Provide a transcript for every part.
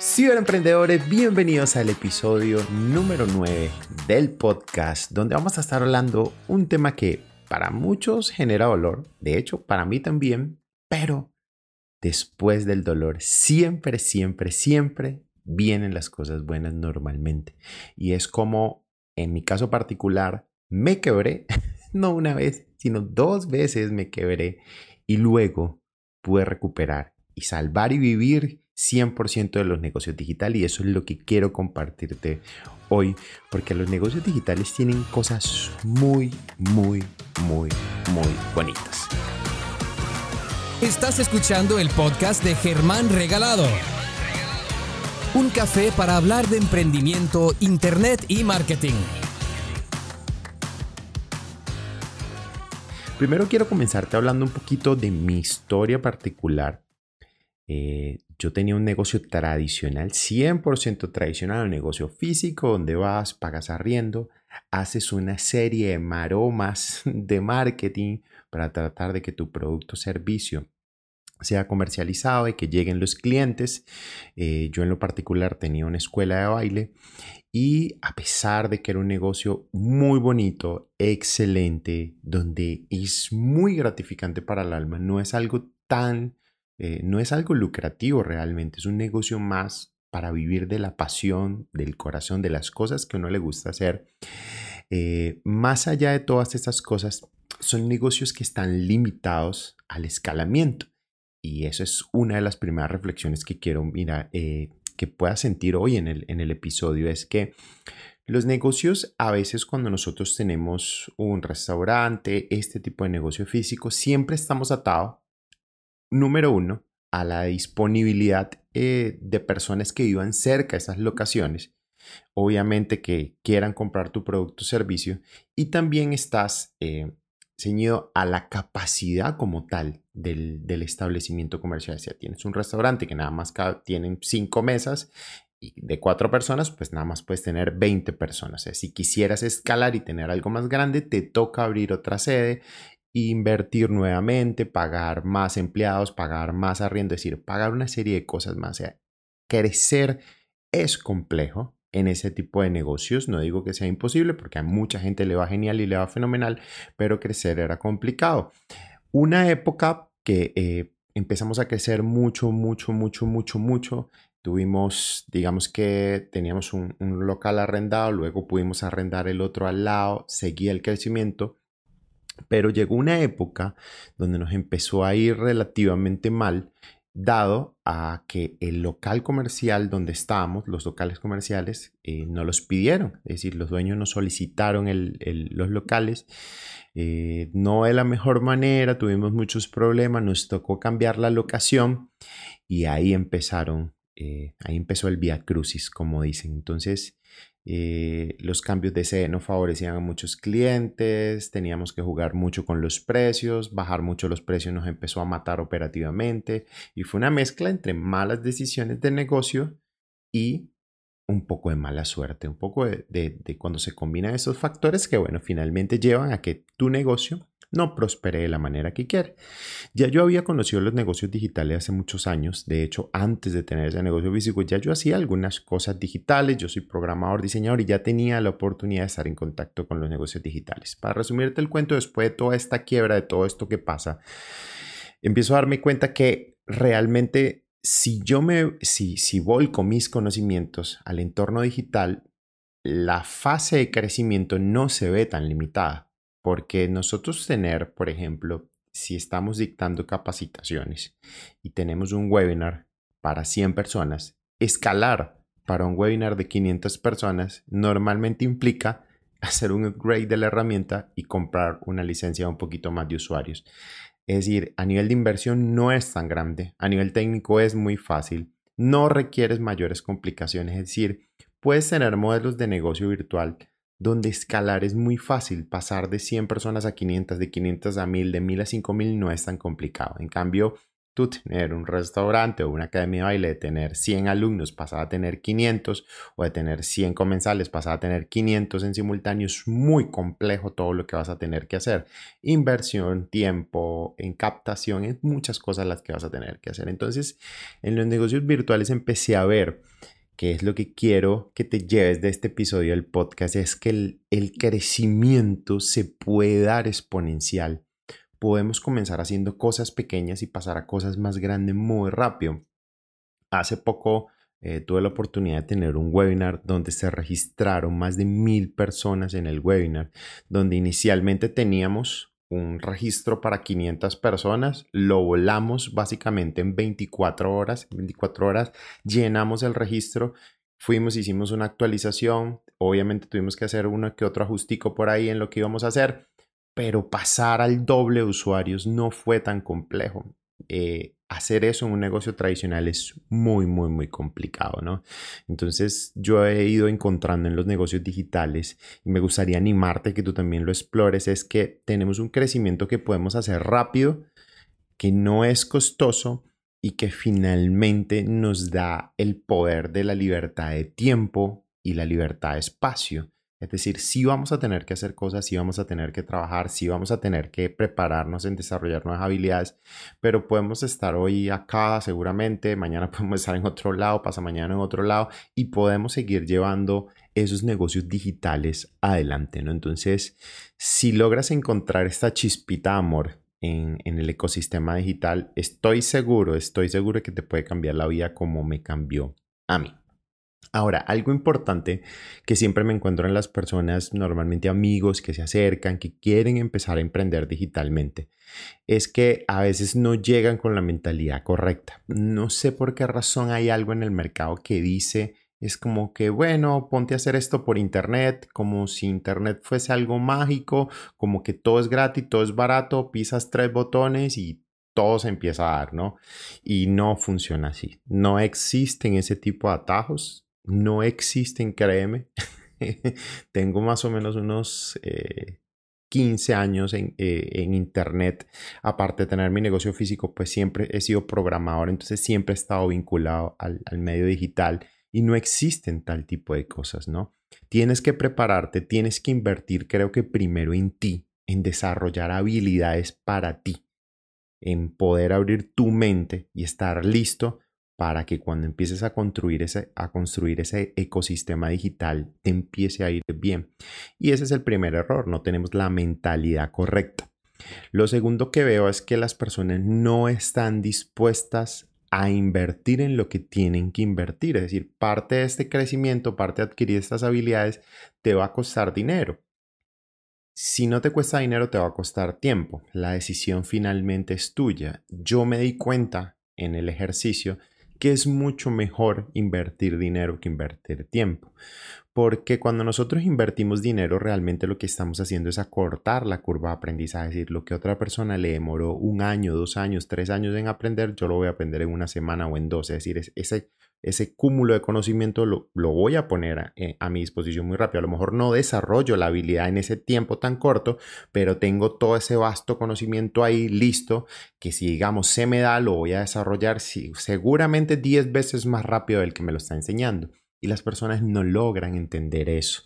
Ciberemprendedores, bienvenidos al episodio número 9 del podcast, donde vamos a estar hablando un tema que para muchos genera dolor, de hecho para mí también, pero después del dolor siempre, siempre, siempre vienen las cosas buenas normalmente. Y es como en mi caso particular, me quebré, no una vez, sino dos veces me quebré y luego pude recuperar y salvar y vivir 100% de los negocios digitales y eso es lo que quiero compartirte hoy porque los negocios digitales tienen cosas muy, muy, muy, muy bonitas. Estás escuchando el podcast de Germán Regalado. Un café para hablar de emprendimiento, internet y marketing. Primero quiero comenzarte hablando un poquito de mi historia particular eh, yo tenía un negocio tradicional, 100% tradicional, un negocio físico donde vas, pagas arriendo, haces una serie de maromas de marketing para tratar de que tu producto o servicio sea comercializado y que lleguen los clientes. Eh, yo en lo particular tenía una escuela de baile y a pesar de que era un negocio muy bonito, excelente, donde es muy gratificante para el alma, no es algo tan eh, no es algo lucrativo realmente, es un negocio más para vivir de la pasión, del corazón, de las cosas que uno le gusta hacer. Eh, más allá de todas estas cosas, son negocios que están limitados al escalamiento. Y eso es una de las primeras reflexiones que quiero mira, eh, que pueda sentir hoy en el, en el episodio. Es que los negocios, a veces cuando nosotros tenemos un restaurante, este tipo de negocio físico, siempre estamos atados número uno, a la disponibilidad eh, de personas que vivan cerca de esas locaciones, obviamente que quieran comprar tu producto o servicio, y también estás eh, ceñido a la capacidad como tal del, establecimiento comercial. Si tienes un restaurante que nada más tienen cinco mesas y de cuatro personas, pues nada más puedes tener 20 personas. si quisieras escalar y tener algo más grande, te toca abrir otra sede invertir nuevamente, pagar más empleados, pagar más arriendo, es decir, pagar una serie de cosas más. O crecer es complejo en ese tipo de negocios. No digo que sea imposible porque a mucha gente le va genial y le va fenomenal, pero crecer era complicado. Una época que eh, empezamos a crecer mucho, mucho, mucho, mucho, mucho. Tuvimos, digamos que teníamos un local arrendado, luego pudimos arrendar el otro al lado, seguía el crecimiento pero llegó una época donde nos empezó a ir relativamente mal, dado a que el local comercial donde estábamos, los locales comerciales, eh, no los pidieron. Es decir, los dueños no solicitaron los locales. Eh, no de la mejor manera, tuvimos muchos problemas, nos tocó cambiar la locación y ahí empezaron, eh, ahí empezó el via crucis, como dicen. Entonces, eh, los cambios de sede no favorecían a muchos clientes, teníamos que jugar mucho con los precios, bajar mucho los precios nos empezó a matar operativamente y fue una mezcla entre malas decisiones de negocio y un poco de mala suerte, un poco de, de cuando se combinan esos factores que, bueno, finalmente llevan a que tu negocio no prospere de la manera que quiere. Ya yo había conocido los negocios digitales hace muchos años, de hecho antes de tener ese negocio físico ya yo hacía algunas cosas digitales, yo soy programador, diseñador y ya tenía la oportunidad de estar en contacto con los negocios digitales. Para resumirte el cuento, después de toda esta quiebra, de todo esto que pasa, empiezo a darme cuenta que realmente si yo me, si, si volco mis conocimientos al entorno digital, la fase de crecimiento no se ve tan limitada. Porque nosotros tener, por ejemplo, si estamos dictando capacitaciones y tenemos un webinar para 100 personas, escalar para un webinar de 500 personas normalmente implica hacer un upgrade de la herramienta y comprar una licencia un poquito más de usuarios. Es decir, a nivel de inversión no es tan grande, a nivel técnico es muy fácil, no requieres mayores complicaciones, es decir, puedes tener modelos de negocio virtual donde escalar es muy fácil. Pasar de 100 personas a 500, de 500 a 1000, de 1000 a 5000 no es tan complicado. En cambio, tú tener un restaurante o una academia de baile, de tener 100 alumnos, pasar a tener 500 o de tener 100 comensales, pasar a tener 500 en simultáneo, es muy complejo todo lo que vas a tener que hacer. Inversión, tiempo, en captación, es muchas cosas las que vas a tener que hacer. Entonces, en los negocios virtuales empecé a ver que es lo que quiero que te lleves de este episodio del podcast, es que el, crecimiento se puede dar exponencial. Podemos comenzar haciendo cosas pequeñas y pasar a cosas más grandes muy rápido. Hace poco eh, tuve la oportunidad de tener un webinar donde se registraron más de mil personas en el webinar, donde inicialmente teníamos un registro para 500 personas, lo volamos básicamente en 24 horas, 24 horas llenamos el registro, fuimos, hicimos una actualización, obviamente tuvimos que hacer uno que otro ajustico por ahí en lo que íbamos a hacer, pero pasar al doble usuarios no fue tan complejo. Eh, hacer eso en un negocio tradicional es muy, muy, muy complicado, ¿no? Entonces yo he ido encontrando en los negocios digitales y me gustaría animarte que tú también lo explores, es que tenemos un crecimiento que podemos hacer rápido, que no es costoso y que finalmente nos da el poder de la libertad de tiempo y la libertad de espacio. Es decir, sí vamos a tener que hacer cosas, sí vamos a tener que trabajar, sí vamos a tener que prepararnos en desarrollar nuevas habilidades, pero podemos estar hoy acá seguramente, mañana podemos estar en otro lado, pasa mañana en otro lado y podemos seguir llevando esos negocios digitales adelante, ¿no? Entonces, si logras encontrar esta chispita amor en, en el ecosistema digital, estoy seguro, estoy seguro que te puede cambiar la vida como me cambió a mí. Ahora, algo importante que siempre me encuentro en las personas, normalmente amigos que se acercan, que quieren empezar a emprender digitalmente, es que a veces no llegan con la mentalidad correcta. No sé por qué razón hay algo en el mercado que dice, es como que, bueno, ponte a hacer esto por internet, como si internet fuese algo mágico, como que todo es gratis, todo es barato, pisas tres botones y todo se empieza a dar, ¿no? Y no funciona así. No existen ese tipo de atajos no existen, créeme. Tengo más o menos unos 15 eh, años eh, en, Internet. Aparte de tener mi negocio físico, pues siempre he sido programador, entonces siempre he estado vinculado al, al medio digital y no existen tal tipo de cosas, ¿no? Tienes que prepararte, tienes que invertir, creo que primero en ti, en desarrollar habilidades para ti, en poder abrir tu mente y estar listo para que cuando empieces a construir, ese, a construir ese ecosistema digital te empiece a ir bien. Y ese es el primer error, no tenemos la mentalidad correcta. Lo segundo que veo es que las personas no están dispuestas a invertir en lo que tienen que invertir. Es decir, parte de este crecimiento, parte de adquirir estas habilidades, te va a costar dinero. Si no te cuesta dinero, te va a costar tiempo. La decisión finalmente es tuya. Yo me di cuenta en el ejercicio que es mucho mejor invertir dinero que invertir tiempo. Porque cuando nosotros invertimos dinero, realmente lo que estamos haciendo es acortar la curva de aprendizaje. Es decir, lo que otra persona le demoró un año, dos años, tres años en aprender, yo lo voy a aprender en una semana o en dos. Es decir, ese ese cúmulo de conocimiento lo, voy a poner eh, a, mi disposición muy rápido. A lo mejor no desarrollo la habilidad en ese tiempo tan corto, pero tengo todo ese vasto conocimiento ahí listo que si digamos se me da, lo voy a desarrollar seguramente 10 veces más rápido del que me lo está enseñando. Y las personas no logran entender eso.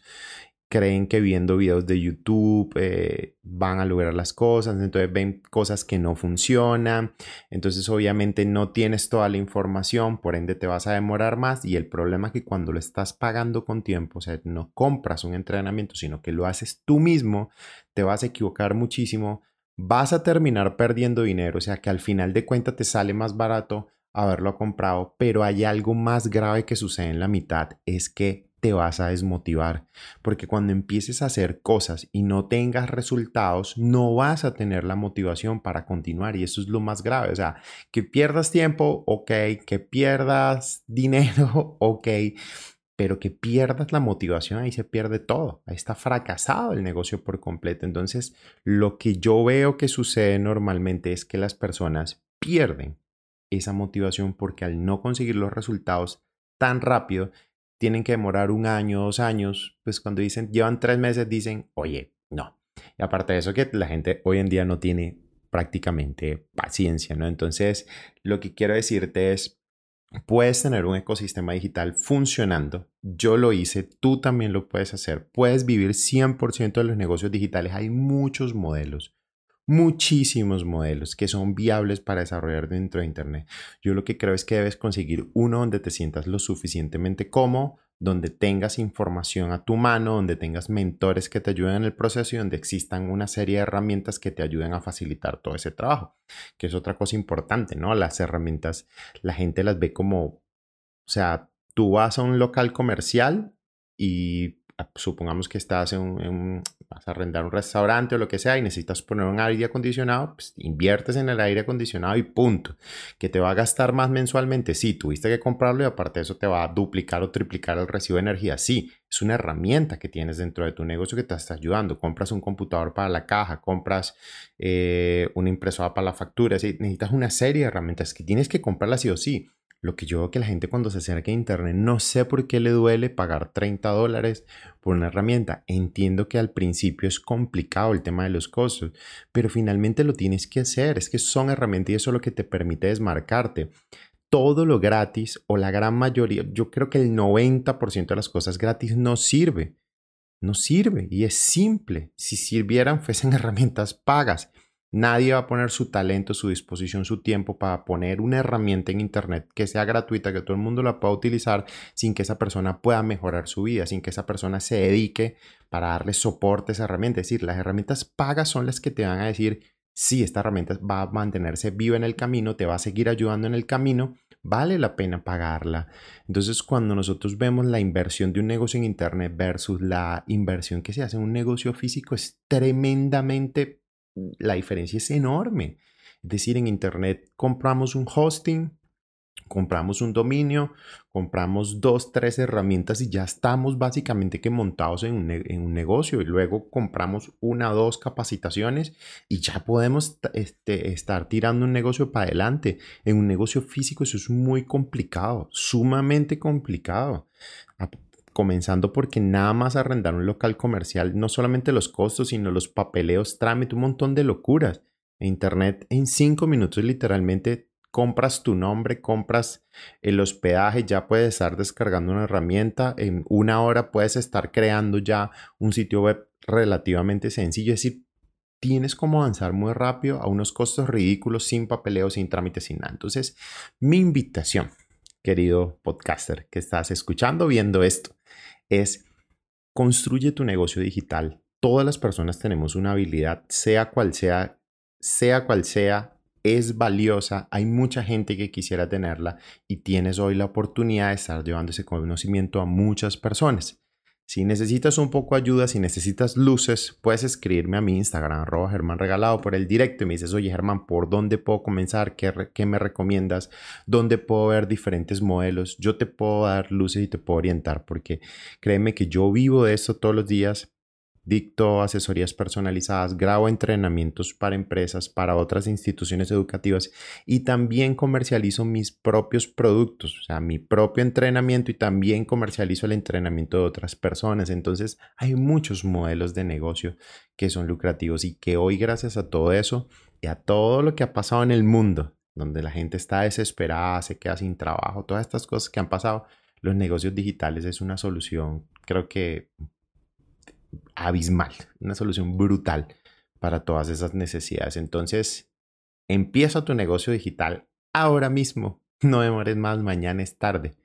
Creen que viendo videos de YouTube eh, van a lograr las cosas, entonces ven cosas que no funcionan, entonces obviamente no tienes toda la información, por ende te vas a demorar más. Y el problema es que cuando lo estás pagando con tiempo, o sea, no compras un entrenamiento, sino que lo haces tú mismo, te vas a equivocar muchísimo, vas a terminar perdiendo dinero, o sea que al final de cuentas te sale más barato haberlo comprado, pero hay algo más grave que sucede en la mitad, es que te vas a desmotivar, porque cuando empieces a hacer cosas y no tengas resultados, no vas a tener la motivación para continuar y eso es lo más grave, o sea, que pierdas tiempo, ok, que pierdas dinero, ok, pero que pierdas la motivación, ahí se pierde todo, ahí está fracasado el negocio por completo. Entonces, lo que yo veo que sucede normalmente es que las personas pierden esa motivación porque al no conseguir los resultados tan rápido, tienen que demorar un año, dos años, pues cuando dicen, llevan tres meses, dicen, oye, no. Y aparte de eso, que la gente hoy en día no tiene prácticamente paciencia, ¿no? Entonces, lo que quiero decirte es, puedes tener un ecosistema digital funcionando. Yo lo hice, tú también lo puedes hacer. Puedes vivir 100% de los negocios digitales. Hay muchos modelos, muchísimos modelos que son viables para desarrollar dentro de Internet. Yo lo que creo es que debes conseguir uno donde te sientas lo suficientemente cómodo, donde tengas información a tu mano, donde tengas mentores que te ayuden en el proceso y donde existan una serie de herramientas que te ayuden a facilitar todo ese trabajo, que es otra cosa importante, ¿no? Las herramientas, la gente las ve como, o sea, tú vas a un local comercial y Ah, supongamos que estás en, un, vas a arrendar un restaurante o lo que sea y necesitas poner un aire acondicionado, pues inviertes en el aire acondicionado y punto. Que te va a gastar más mensualmente, sí, tuviste que comprarlo y aparte eso te va a duplicar o triplicar el recibo de energía, sí, es una herramienta que tienes dentro de tu negocio que te está ayudando. Compras un computador para la caja, compras eh, una impresora para la factura, necesitas una serie de herramientas que tienes que comprarlas sí o sí. Lo que yo veo que la gente cuando se acerca a Internet, no sé por qué le duele pagar 30 dólares por una herramienta. Entiendo que al principio es complicado el tema de los costos, pero finalmente lo tienes que hacer. Es que son herramientas y eso es lo que te permite desmarcarte. Todo lo gratis o la gran mayoría, yo creo que el 90% de las cosas gratis no sirve. No sirve y es simple. Si sirvieran, fuesen herramientas pagas. Nadie va a poner su talento, su disposición, su tiempo para poner una herramienta en Internet que sea gratuita, que todo el mundo la pueda utilizar sin que esa persona pueda mejorar su vida, sin que esa persona se dedique para darle soporte a esa herramienta. Es decir, las herramientas pagas son las que te van a decir, sí, esta herramienta va a mantenerse viva en el camino, te va a seguir ayudando en el camino, vale la pena pagarla. Entonces, cuando nosotros vemos la inversión de un negocio en Internet versus la inversión que se hace en un negocio físico, es tremendamente la diferencia es enorme. Es decir, en Internet compramos un hosting, compramos un dominio, compramos dos, tres herramientas y ya estamos básicamente que montados en un, negocio y luego compramos una dos capacitaciones y ya podemos este, estar tirando un negocio para adelante. En un negocio físico eso es muy complicado, sumamente complicado comenzando porque nada más arrendar un local comercial, no solamente los costos, sino los papeleos, trámite, un montón de locuras. Internet en cinco minutos literalmente compras tu nombre, compras el hospedaje, ya puedes estar descargando una herramienta, en una hora puedes estar creando ya un sitio web relativamente sencillo, es decir, tienes como avanzar muy rápido a unos costos ridículos, sin papeleo, sin trámite, sin nada. Entonces, mi invitación, querido podcaster que estás escuchando, viendo esto, es construye tu negocio digital. Todas las personas tenemos una habilidad, sea cual sea, sea cual sea, es valiosa. Hay mucha gente que quisiera tenerla y tienes hoy la oportunidad de estar llevando ese conocimiento a muchas personas. Si necesitas un poco de ayuda, si necesitas luces, puedes escribirme a mi Instagram, arroba Germán Regalado, por el directo y me dices, oye Germán, ¿por dónde puedo comenzar? ¿Qué, ¿Qué, me recomiendas? ¿Dónde puedo ver diferentes modelos? Yo te puedo dar luces y te puedo orientar porque créeme que yo vivo de esto todos los días dicto asesorías personalizadas, grabo entrenamientos para empresas, para otras instituciones educativas y también comercializo mis propios productos, o sea, mi propio entrenamiento y también comercializo el entrenamiento de otras personas. Entonces, hay muchos modelos de negocio que son lucrativos y que hoy gracias a todo eso y a todo lo que ha pasado en el mundo, donde la gente está desesperada, se queda sin trabajo, todas estas cosas que han pasado, los negocios digitales es una solución, creo que abismal, una solución brutal para todas esas necesidades. Entonces, empieza tu negocio digital ahora mismo. No demores más, mañana es tarde.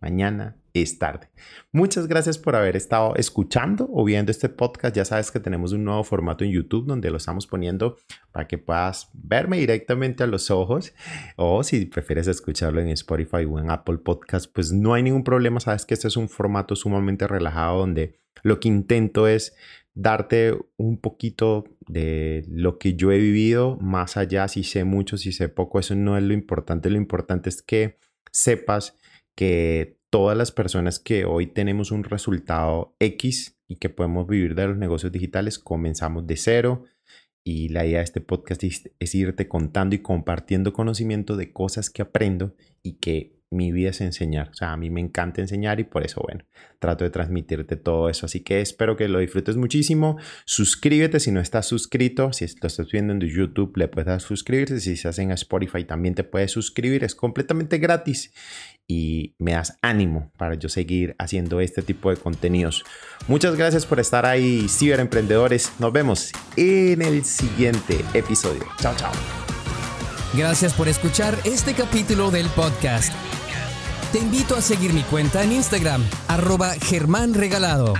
Mañana es tarde. Muchas gracias por haber estado escuchando o viendo este podcast. Ya sabes que tenemos un nuevo formato en YouTube donde lo estamos poniendo para que puedas verme directamente a los ojos o si prefieres escucharlo en Spotify o en Apple Podcast, pues no hay ningún problema. Sabes que este es un formato sumamente relajado donde lo que intento es darte un poquito de lo que yo he vivido, más allá si sé mucho, si sé poco, eso no es lo importante, lo importante es que sepas que todas las personas que hoy tenemos un resultado X y que podemos vivir de los negocios digitales, comenzamos de cero. Y la idea de este podcast es, irte contando y compartiendo conocimiento de cosas que aprendo y que mi vida es enseñar. O sea, a mí me encanta enseñar y por eso, bueno, trato de transmitirte todo eso. Así que espero que lo disfrutes muchísimo. Suscríbete si no estás suscrito. Si lo estás viendo en YouTube, le puedes dar suscribirse. Si estás en Spotify, también te puedes suscribir. Es completamente gratis y me das ánimo para yo seguir haciendo este tipo de contenidos. Muchas gracias por estar ahí, ciberemprendedores. Nos vemos en el siguiente episodio. Chao, chao. Gracias por escuchar este capítulo del podcast. Te invito a seguir mi cuenta en Instagram, arroba Germán Regalado.